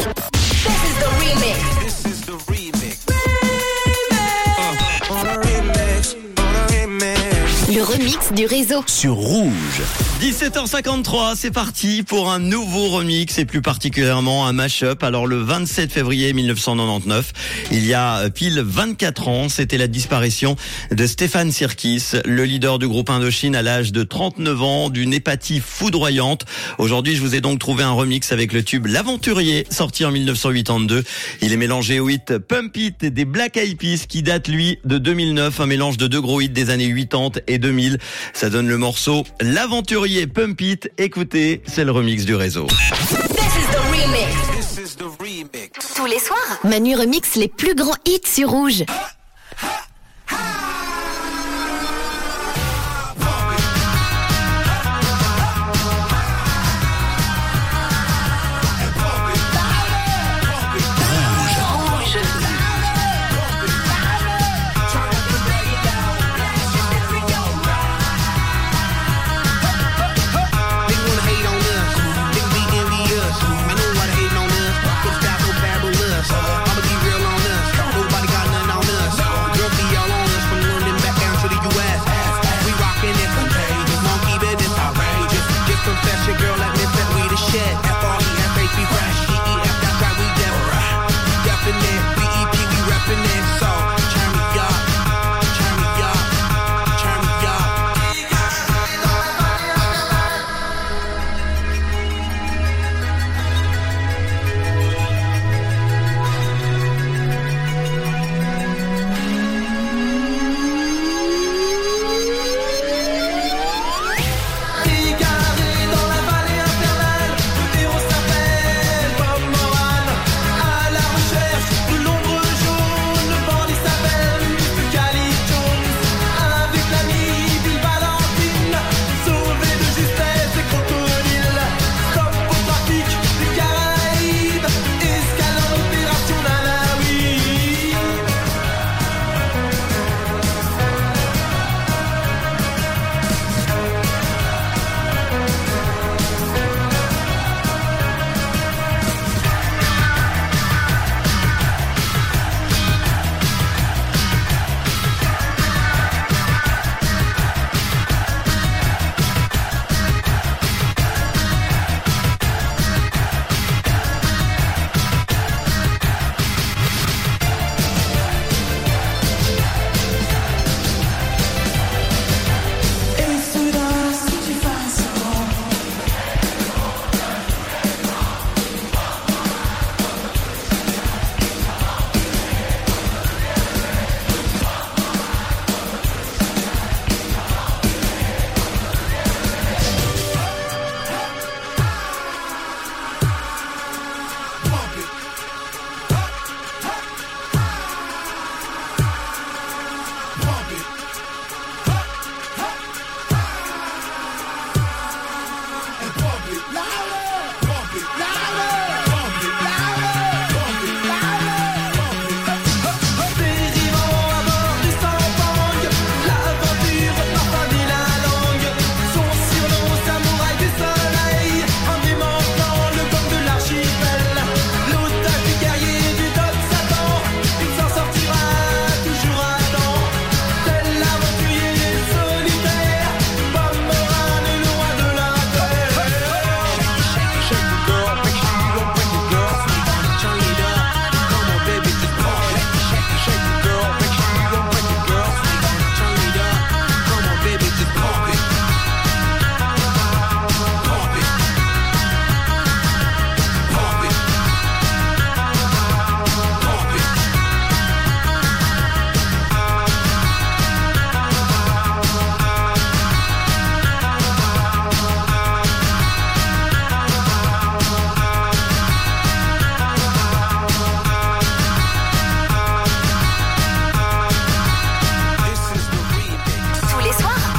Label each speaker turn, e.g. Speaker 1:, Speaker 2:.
Speaker 1: Podcast. Le remix du réseau.
Speaker 2: Sur Rouge.
Speaker 3: 17h53, c'est parti pour un nouveau remix et plus particulièrement un mash-up. Alors le 27 février 1999, il y a pile 24 ans, c'était la disparition de Stéphane Sirkis, le leader du groupe Indochine à l'âge de 39 ans, d'une hépatie foudroyante. Aujourd'hui, je vous ai donc trouvé un remix avec le tube L'Aventurier, sorti en 1982. Il est mélangé au hit Pump It des Black Eyed Peas qui date lui de 2009, un mélange de deux gros hits des années 80 et 2000. Ça donne le morceau L'Aventurier Pump It. Écoutez, c'est le remix du réseau.
Speaker 1: Tous les soirs, Manu remix les plus grands hits sur Rouge.